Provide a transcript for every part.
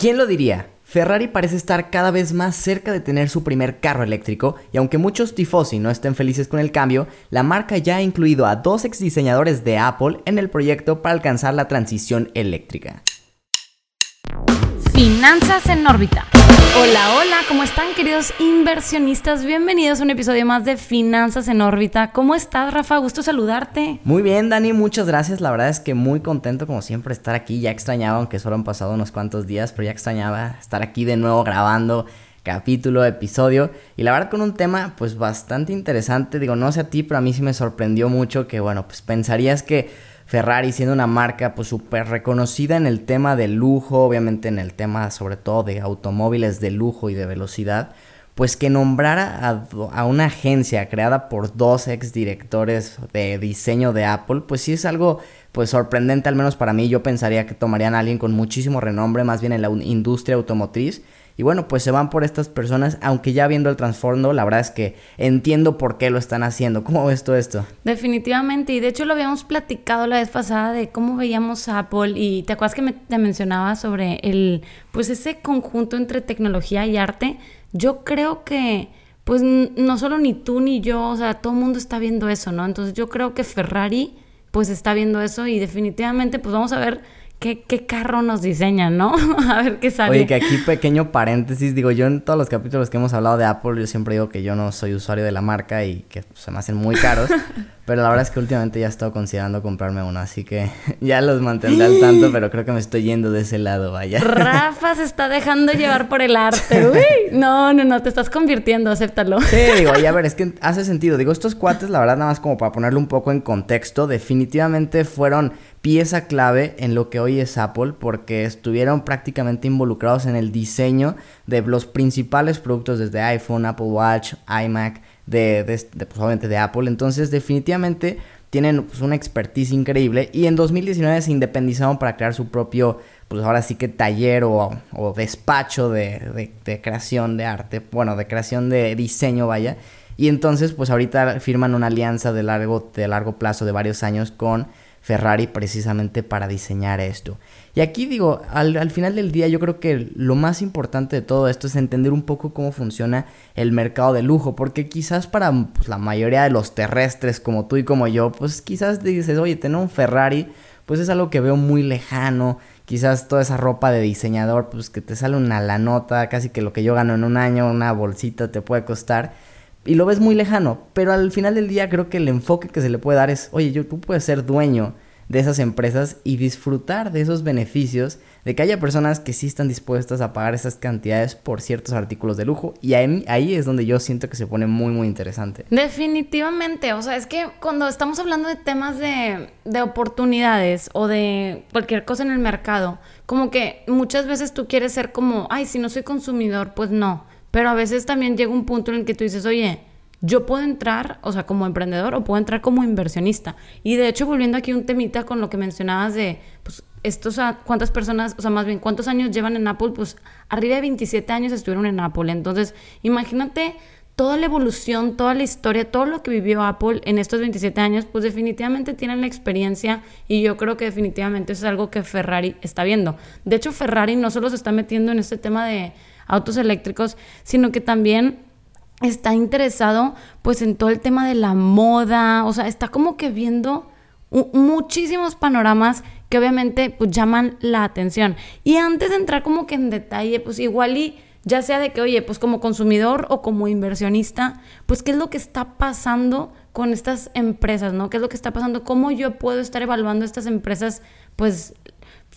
¿Quién lo diría? Ferrari parece estar cada vez más cerca de tener su primer carro eléctrico y aunque muchos tifosi no estén felices con el cambio, la marca ya ha incluido a dos ex diseñadores de Apple en el proyecto para alcanzar la transición eléctrica. Finanzas en órbita. Hola, hola, ¿cómo están queridos inversionistas? Bienvenidos a un episodio más de Finanzas en órbita. ¿Cómo estás, Rafa? Gusto saludarte. Muy bien, Dani, muchas gracias. La verdad es que muy contento como siempre estar aquí. Ya extrañaba, aunque solo han pasado unos cuantos días, pero ya extrañaba estar aquí de nuevo grabando capítulo, episodio y la verdad con un tema pues bastante interesante. Digo, no sé a ti, pero a mí sí me sorprendió mucho que bueno, pues pensarías que Ferrari siendo una marca pues súper reconocida en el tema de lujo, obviamente en el tema sobre todo de automóviles de lujo y de velocidad, pues que nombrara a, una agencia creada por dos ex directores de diseño de Apple, pues sí es algo pues sorprendente al menos para mí. Yo pensaría que tomarían a alguien con muchísimo renombre, más bien en la industria automotriz y bueno, pues se van por estas personas, aunque ya viendo el trasfondo, la verdad es que entiendo por qué lo están haciendo. ¿Cómo ves tú esto? Definitivamente, y de hecho lo habíamos platicado la vez pasada de cómo veíamos a Apple y te acuerdas que me, te mencionaba sobre el, pues ese conjunto entre tecnología y arte. Yo creo que pues no solo ni tú ni yo, o sea, todo el mundo está viendo eso, ¿no? Entonces yo creo que Ferrari pues está viendo eso y definitivamente pues vamos a ver ¿Qué, ¿qué, carro nos diseñan, ¿no? a ver qué sale. Oye, que aquí pequeño paréntesis, digo, yo en todos los capítulos que hemos hablado de Apple, yo siempre digo que yo no soy usuario de la marca y que se me hacen muy caros. Pero la verdad es que últimamente ya he estado considerando comprarme uno, así que ya los mantendré al tanto, pero creo que me estoy yendo de ese lado, vaya. Rafa se está dejando llevar por el arte. Uy, no, no, no, te estás convirtiendo, acéptalo. Sí, digo, y a ver, es que hace sentido. Digo, estos cuates, la verdad, nada más como para ponerlo un poco en contexto, definitivamente fueron pieza clave en lo que hoy es Apple porque estuvieron prácticamente involucrados en el diseño de los principales productos desde iPhone, Apple Watch, iMac, de, pues, obviamente de Apple. Entonces definitivamente tienen pues, una expertise increíble y en 2019 se independizaron para crear su propio, pues ahora sí que taller o, o despacho de, de, creación de arte, bueno, de creación de diseño, vaya. Y entonces pues ahorita firman una alianza de largo, de largo plazo de varios años con Ferrari precisamente para diseñar esto. Y aquí digo, al, final del día yo creo que lo más importante de todo esto es entender un poco cómo funciona el mercado de lujo, porque quizás para pues, la mayoría de los terrestres como tú y como yo, pues quizás dices, oye, tener un Ferrari, pues es algo que veo muy lejano, quizás toda esa ropa de diseñador, pues que te sale una la nota, casi que lo que yo gano en un año, una bolsita te puede costar y lo ves muy lejano, pero al final del día creo que el enfoque que se le puede dar es, oye, yo, tú puedes ser dueño de esas empresas y disfrutar de esos beneficios, de que haya personas que sí están dispuestas a pagar esas cantidades por ciertos artículos de lujo y ahí, ahí es donde yo siento que se pone muy muy interesante. Definitivamente, o sea, es que cuando estamos hablando de temas de, de oportunidades o de cualquier cosa en el mercado, como que muchas veces tú quieres ser como, ay, si no soy consumidor, pues no. Pero a veces también llega un punto en el que tú dices, oye, yo puedo entrar, o sea, como emprendedor o puedo entrar como inversionista. Y de hecho, volviendo aquí un temita con lo que mencionabas de, pues, estos, cuántas personas, o sea, más bien, cuántos años llevan en Apple, pues, arriba de 27 años estuvieron en Apple. Entonces, imagínate toda la evolución, toda la historia, todo lo que vivió Apple en estos 27 años, pues definitivamente tienen la experiencia y yo creo que definitivamente es algo que Ferrari está viendo. De hecho, Ferrari no solo se está metiendo en este tema de autos eléctricos, sino que también está interesado pues en todo el tema de la moda, o sea, está como que viendo muchísimos panoramas que obviamente pues llaman la atención. Y antes de entrar como que en detalle, pues igual y ya sea de que, oye, pues como consumidor o como inversionista, pues qué es lo que está pasando con estas empresas, ¿no? ¿Qué es lo que está pasando? ¿Cómo yo puedo estar evaluando estas empresas, pues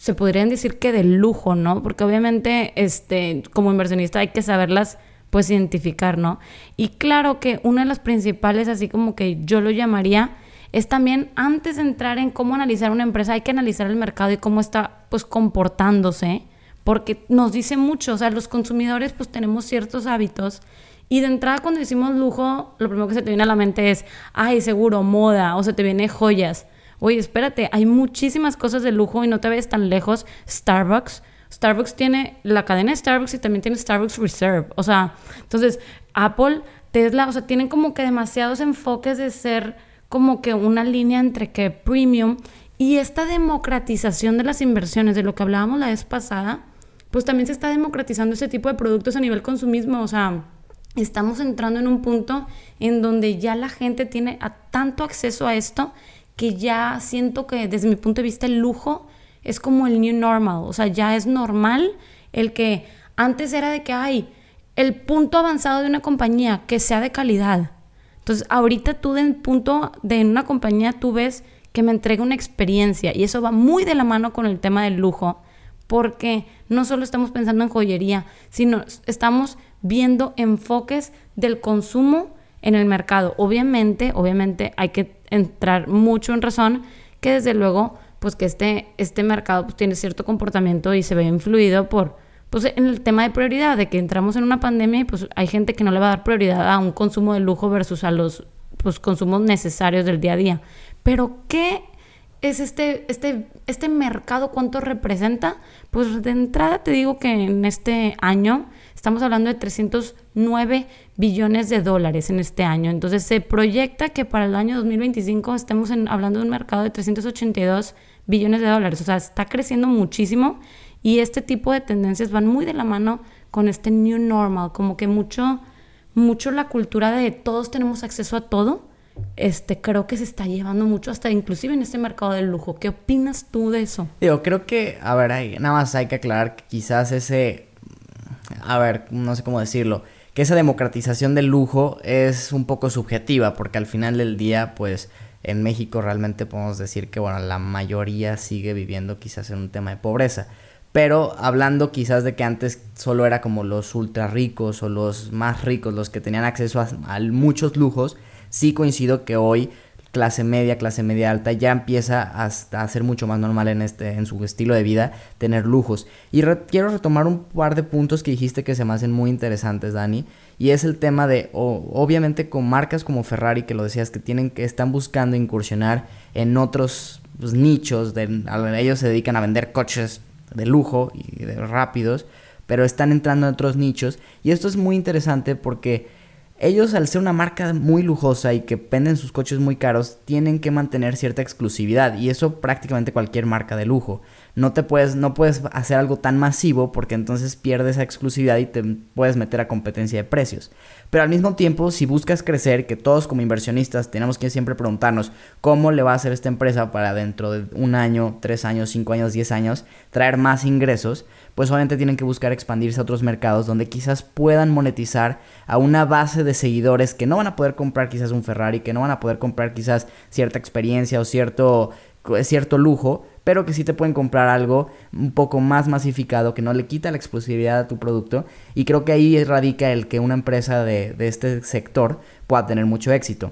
se podrían decir que de lujo, ¿no? Porque obviamente, este, como inversionista hay que saberlas, pues, identificar, ¿no? Y claro que una de las principales, así como que yo lo llamaría, es también antes de entrar en cómo analizar una empresa, hay que analizar el mercado y cómo está, pues, comportándose, porque nos dice mucho, o sea, los consumidores, pues, tenemos ciertos hábitos y de entrada cuando decimos lujo, lo primero que se te viene a la mente es, ay, seguro, moda, o se te viene joyas oye, espérate, hay muchísimas cosas de lujo y no te ves tan lejos. Starbucks. Starbucks tiene la cadena de Starbucks y también tiene Starbucks Reserve. O sea, entonces Apple, Tesla, o sea, tienen como que demasiados enfoques de ser como que una línea entre que premium y esta democratización de las inversiones, de lo que hablábamos la vez pasada, pues también se está democratizando ese tipo de productos a nivel consumismo, o sea, estamos entrando en un punto en donde ya la gente tiene tanto acceso a esto que ya siento que desde mi punto de vista el lujo es como el new normal, o sea, ya es normal el que antes era de que hay el punto avanzado de una compañía que sea de calidad. Entonces, ahorita tú del punto de una compañía tú ves que me entrega una experiencia y eso va muy de la mano con el tema del lujo, porque no solo estamos pensando en joyería, sino estamos viendo enfoques del consumo en el mercado. Obviamente, obviamente hay que entrar mucho en razón que desde luego, pues que este, este mercado pues, tiene cierto comportamiento y se ve influido por, pues en el tema de prioridad, de que entramos en una pandemia y pues hay gente que no le va a dar prioridad a un consumo de lujo versus a los pues, consumos necesarios del día a día. Pero, ¿qué es este, este, este mercado? ¿Cuánto representa? Pues de entrada te digo que en este año Estamos hablando de 309 billones de dólares en este año. Entonces se proyecta que para el año 2025 estemos hablando de un mercado de 382 billones de dólares. O sea, está creciendo muchísimo y este tipo de tendencias van muy de la mano con este new normal, como que mucho, mucho la cultura de todos tenemos acceso a todo. Este, creo que se está llevando mucho hasta inclusive en este mercado del lujo. ¿Qué opinas tú de eso? Digo, creo que, a ver, nada más hay que aclarar que quizás ese a ver, no sé cómo decirlo, que esa democratización del lujo es un poco subjetiva, porque al final del día, pues en México realmente podemos decir que, bueno, la mayoría sigue viviendo quizás en un tema de pobreza. Pero hablando quizás de que antes solo era como los ultra ricos o los más ricos los que tenían acceso a, a muchos lujos, sí coincido que hoy clase media, clase media alta, ya empieza a, a ser mucho más normal en, este, en su estilo de vida tener lujos. Y quiero retomar un par de puntos que dijiste que se me hacen muy interesantes, Dani. Y es el tema de, obviamente con marcas como Ferrari, que lo decías, que tienen que están buscando incursionar en otros pues, nichos. De, ellos se dedican a vender coches de lujo y de rápidos, pero están entrando en otros nichos. Y esto es muy interesante porque ellos, al ser una marca muy lujosa y que venden sus coches muy caros, tienen que mantener cierta exclusividad. Y eso prácticamente cualquier marca de lujo. No te puedes, no puedes hacer algo tan masivo porque entonces pierdes esa exclusividad y te puedes meter a competencia de precios. Pero al mismo tiempo, si buscas crecer, que todos como inversionistas tenemos que siempre preguntarnos cómo le va a hacer esta empresa para dentro de un año, tres años, cinco años, diez años, traer más ingresos pues obviamente tienen que buscar expandirse a otros mercados donde quizás puedan monetizar a una base de seguidores que no van a poder comprar quizás un Ferrari, que no van a poder comprar quizás cierta experiencia o cierto, cierto lujo, pero que sí te pueden comprar algo un poco más masificado que no le quita la exclusividad a tu producto y creo que ahí radica el que una empresa de, este sector pueda tener mucho éxito.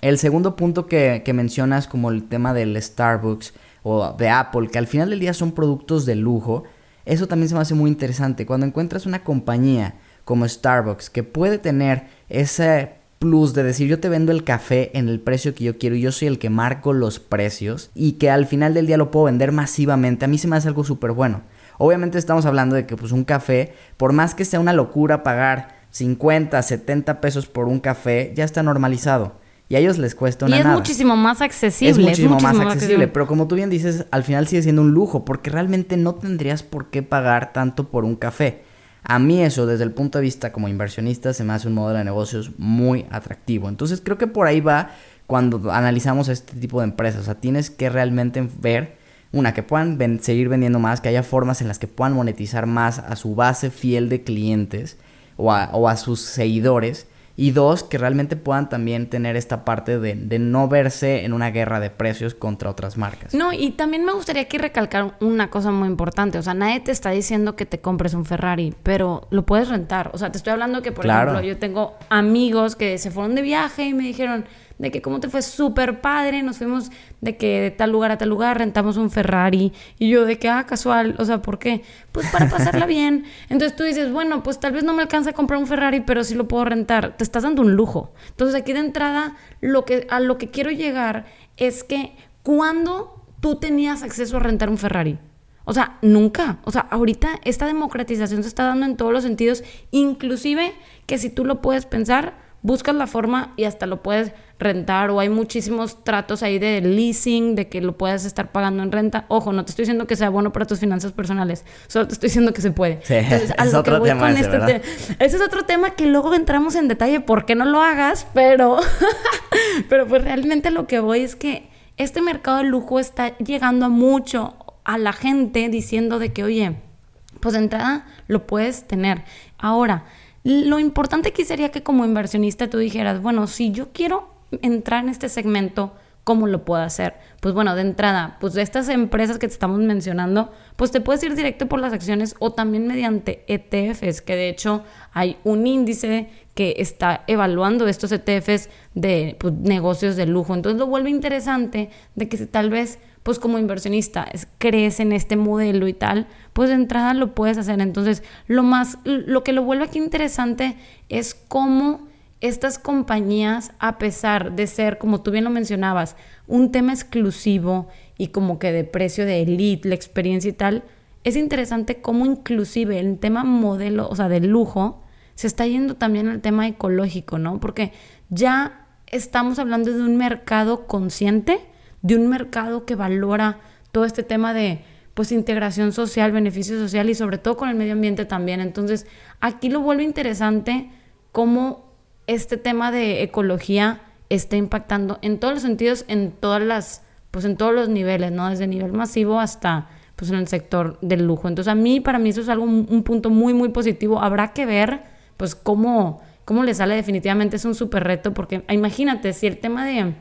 El segundo punto que, que mencionas como el tema del Starbucks o de Apple, que al final del día son productos de lujo, eso también se me hace muy interesante. Cuando encuentras una compañía como Starbucks que puede tener ese plus de decir yo te vendo el café en el precio que yo quiero y yo soy el que marco los precios y que al final del día lo puedo vender masivamente, a mí se me hace algo súper bueno. Obviamente estamos hablando de que pues un café, por más que sea una locura pagar 50, 70 pesos por un café, ya está normalizado. Y a ellos les cuesta una Y es muchísimo más accesible. Es muchísimo, más, accesible, pero como tú bien dices, al final sigue siendo un lujo, porque realmente no tendrías por qué pagar tanto por un café. A mí eso, desde el punto de vista como inversionista, se me hace un modelo de negocios muy atractivo. Entonces creo que por ahí va cuando analizamos este tipo de empresas. O sea, tienes que realmente ver, una, que puedan seguir vendiendo más, que haya formas en las que puedan monetizar más a su base fiel de clientes o o a sus seguidores y dos, que realmente puedan también tener esta parte de, de, no verse en una guerra de precios contra otras marcas. No, y también me gustaría aquí recalcar una cosa muy importante. O sea, nadie te está diciendo que te compres un Ferrari, pero lo puedes rentar. O sea, te estoy hablando que, por ejemplo, yo tengo amigos que se fueron de viaje y me dijeron, de que cómo te fue súper padre, nos fuimos de que de tal lugar a tal lugar rentamos un Ferrari y yo de que, ah, casual, o sea, ¿por qué? Pues para pasarla bien. Entonces tú dices, bueno, pues tal vez no me alcanza a comprar un Ferrari, pero sí lo puedo rentar. Te estás dando un lujo. Entonces aquí de entrada, lo que, a lo que quiero llegar es que cuando tú tenías acceso a rentar un Ferrari, o sea, nunca. O sea, ahorita esta democratización se está dando en todos los sentidos, inclusive que si tú lo puedes pensar, buscas la forma y hasta lo puedes rentar o hay muchísimos tratos ahí de leasing, de que lo puedas estar pagando en renta. Ojo, no te estoy diciendo que sea bueno para tus finanzas personales, solo te estoy diciendo que se puede. Sí, es otro tema ese, este ese es otro tema que luego entramos en detalle por qué no lo hagas, pero, pero pues realmente lo que voy es que este mercado de lujo está llegando a mucho a la gente diciendo de que, oye, pues de entrada lo puedes tener. Ahora, lo importante aquí sería que como inversionista tú dijeras, bueno, si yo quiero entrar en este segmento, ¿cómo lo puedo hacer? Pues bueno, de entrada, pues de estas empresas que te estamos mencionando, pues te puedes ir directo por las acciones o también mediante ETFs, que de hecho hay un índice que está evaluando estos ETFs de pues, negocios de lujo. Entonces lo vuelve interesante de que si tal vez pues como inversionista crees en este modelo y tal, pues de entrada lo puedes hacer. Entonces, lo más, lo que lo vuelve aquí interesante es cómo estas compañías, a pesar de ser, como tú bien lo mencionabas, un tema exclusivo y como que de precio de elite, la experiencia y tal, es interesante cómo inclusive el tema modelo, o sea, de lujo, se está yendo también al tema ecológico, ¿no? Porque ya estamos hablando de un mercado consciente, de un mercado que valora todo este tema de pues integración social, beneficio social y sobre todo con el medio ambiente también. Entonces, aquí lo vuelve interesante cómo este tema de ecología está impactando en todos los sentidos, en todas las, pues en todos los niveles, ¿no? Desde nivel masivo hasta pues en el sector del lujo. Entonces, a mí, para mí eso es algo, un punto muy, muy positivo. Habrá que ver, pues, cómo, cómo le sale definitivamente. Es un súper reto, porque imagínate, si el tema de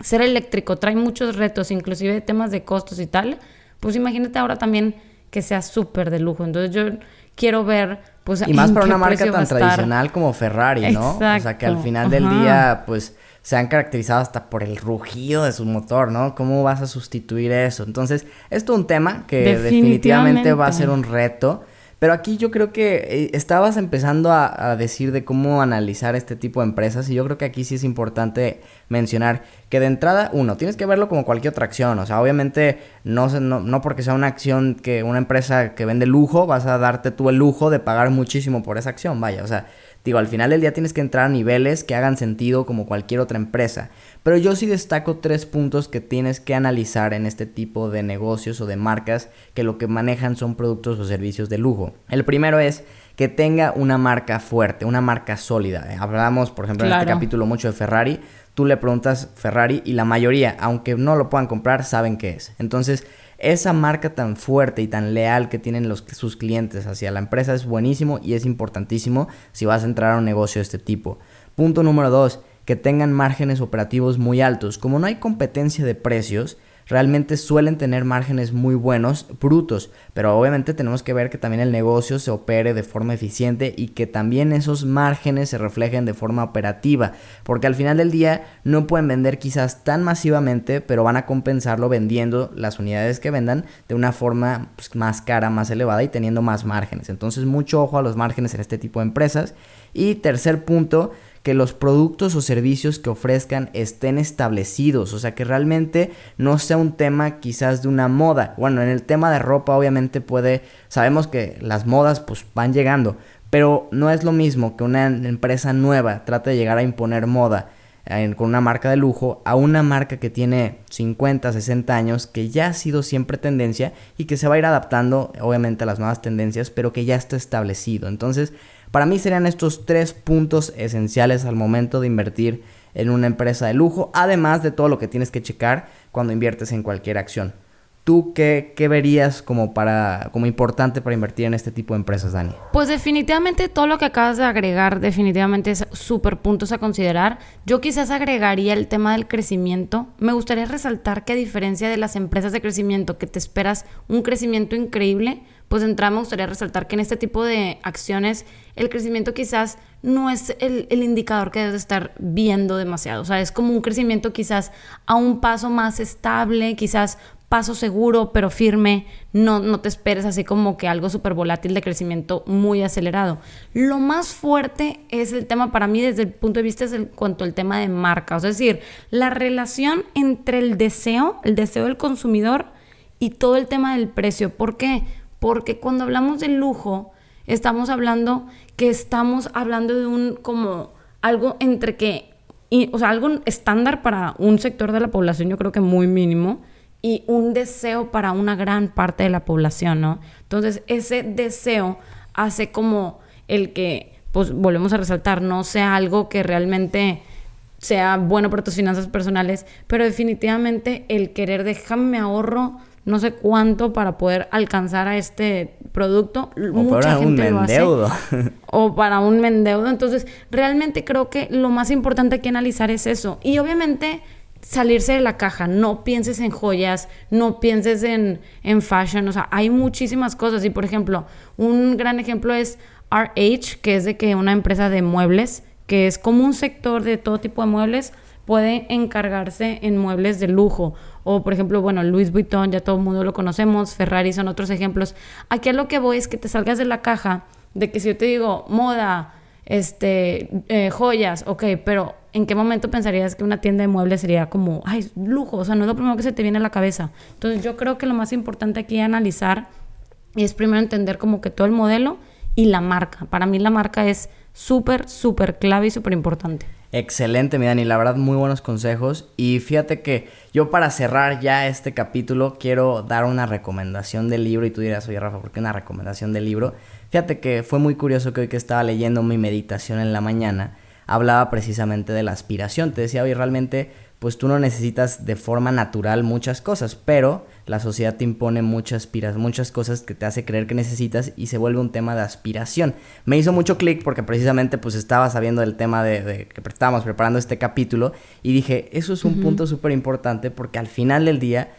ser eléctrico trae muchos retos, inclusive temas de costos y tal, pues imagínate ahora también que sea súper de lujo. Entonces yo quiero ver, pues... Y más para una marca tan tradicional como Ferrari, ¿no? o sea, que al final del día, pues se han caracterizado hasta por el rugido de su motor, ¿no? ¿Cómo vas a sustituir eso? Entonces, esto es un tema que definitivamente va a ser un reto. Pero aquí yo creo que eh, estabas empezando a, decir de cómo analizar este tipo de empresas y yo creo que aquí sí es importante mencionar que de entrada, uno, tienes que verlo como cualquier otra acción, o sea, obviamente no, no, no porque sea una acción que una empresa que vende lujo, vas a darte tú el lujo de pagar muchísimo por esa acción, vaya, o sea, digo, al final del día tienes que entrar a niveles que hagan sentido como cualquier otra empresa. Pero yo sí destaco tres puntos que tienes que analizar en este tipo de negocios o de marcas que lo que manejan son productos o servicios de lujo. El primero es que tenga una marca fuerte, una marca sólida. Eh, hablamos, por ejemplo, en este capítulo mucho de Ferrari. Tú le preguntas Ferrari y la mayoría, aunque no lo puedan comprar, saben qué es. Entonces, esa marca tan fuerte y tan leal que tienen los, sus clientes hacia la empresa es buenísimo y es importantísimo si vas a entrar a un negocio de este tipo. Punto número dos, que tengan márgenes operativos muy altos. Como no hay competencia de precios, realmente suelen tener márgenes muy buenos, brutos, pero obviamente tenemos que ver que también el negocio se opere de forma eficiente y que también esos márgenes se reflejen de forma operativa, porque al final del día no pueden vender quizás tan masivamente, pero van a compensarlo vendiendo las unidades que vendan de una forma pues, más cara, más elevada y teniendo más márgenes. Entonces mucho ojo a los márgenes en este tipo de empresas. Y tercer punto, que los productos o servicios que ofrezcan estén establecidos, o sea, que realmente no sea un tema quizás de una moda. Bueno, en el tema de ropa obviamente puede, sabemos que las modas pues van llegando, pero no es lo mismo que una empresa nueva trate de llegar a imponer moda con una marca de lujo a una marca que tiene 50, 60 años, que ya ha sido siempre tendencia y que se va a ir adaptando obviamente a las nuevas tendencias, pero que ya está establecido. Entonces, para mí serían estos tres puntos esenciales al momento de invertir en una empresa de lujo, además de todo lo que tienes que checar cuando inviertes en cualquier acción. ¿Tú qué, qué, verías como, para, como importante para invertir en este tipo de empresas, Dani? Pues definitivamente todo lo que acabas de agregar definitivamente es súper puntos a considerar. Yo quizás agregaría el tema del crecimiento. Me gustaría resaltar que a diferencia de las empresas de crecimiento que te esperas un crecimiento increíble, pues de entrada me gustaría resaltar que en este tipo de acciones el crecimiento quizás no es el, el, indicador que debes estar viendo demasiado. O sea, es como un crecimiento quizás a un paso más estable, quizás paso seguro pero firme, no, no te esperes así como que algo súper volátil de crecimiento muy acelerado. Lo más fuerte es el tema para mí desde el punto de vista es el cuanto al tema de marca, es decir, la relación entre el deseo, el deseo del consumidor y todo el tema del precio. ¿Por qué? Porque cuando hablamos de lujo, estamos hablando que estamos hablando de un como algo entre que, y, o sea, algo estándar para un sector de la población, yo creo que muy mínimo, y un deseo para una gran parte de la población, ¿no? Entonces, ese deseo hace como el que, pues volvemos a resaltar, no sea algo que realmente sea bueno para tus finanzas personales, pero definitivamente el querer, déjame ahorro no sé cuánto para poder alcanzar a este producto. O Mucha para gente un mendeudo. O para un mendeudo. Entonces, realmente creo que lo más importante que analizar es eso. Y obviamente salirse de la caja, no pienses en joyas, no pienses en, en fashion, o sea, hay muchísimas cosas. Y por ejemplo, un gran ejemplo es RH, que es de que una empresa de muebles, que es como un sector de todo tipo de muebles, puede encargarse en muebles de lujo. O, por ejemplo, bueno, Louis Vuitton, ya todo el mundo lo conocemos, Ferrari son otros ejemplos. Aquí a lo que voy es que te salgas de la caja de que si yo te digo moda, este, eh, joyas, ok, pero ¿en qué momento pensarías que una tienda de muebles sería como, ay, lujo? O sea, no es lo primero que se te viene a la cabeza. Entonces yo creo que lo más importante aquí analizar es primero entender como que todo el modelo y la marca. Para mí la marca es súper, súper clave y súper importante. Excelente, mi Dani, la verdad muy buenos consejos. Y fíjate que yo para cerrar ya este capítulo quiero dar una recomendación del libro y tú dirás, oye Rafa, ¿por qué una recomendación del libro? Fíjate que fue muy curioso que hoy que estaba leyendo mi meditación en la mañana, hablaba precisamente de la aspiración. Te decía, oye, realmente pues tú no necesitas de forma natural muchas cosas, pero la sociedad te impone muchas, muchas cosas que te hace creer que necesitas y se vuelve un tema de aspiración. Me hizo mucho clic porque precisamente pues estaba sabiendo del tema de, que estábamos preparando este capítulo y dije, eso es un punto súper importante porque al final del día,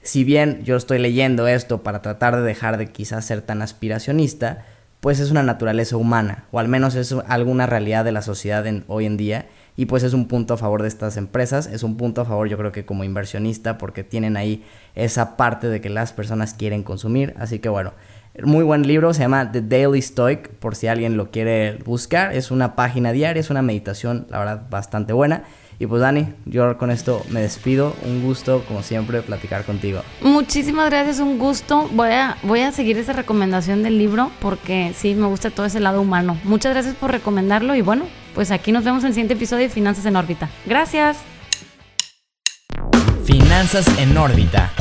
si bien yo estoy leyendo esto para tratar de dejar de quizás ser tan aspiracionista, pues es una naturaleza humana o al menos es alguna realidad de la sociedad en, hoy en día y pues es un punto a favor de estas empresas, es un punto a favor yo creo que como inversionista porque tienen ahí esa parte de que las personas quieren consumir, así que bueno, muy buen libro, se llama The Daily Stoic, por si alguien lo quiere buscar, es una página diaria, es una meditación, la verdad, bastante buena. Y pues Dani, yo con esto me despido. Un gusto, como siempre, platicar contigo. Muchísimas gracias, un gusto. Voy a, voy a seguir esa recomendación del libro porque sí, me gusta todo ese lado humano. Muchas gracias por recomendarlo y bueno, pues aquí nos vemos en el siguiente episodio de Finanzas en órbita. Gracias. Finanzas en órbita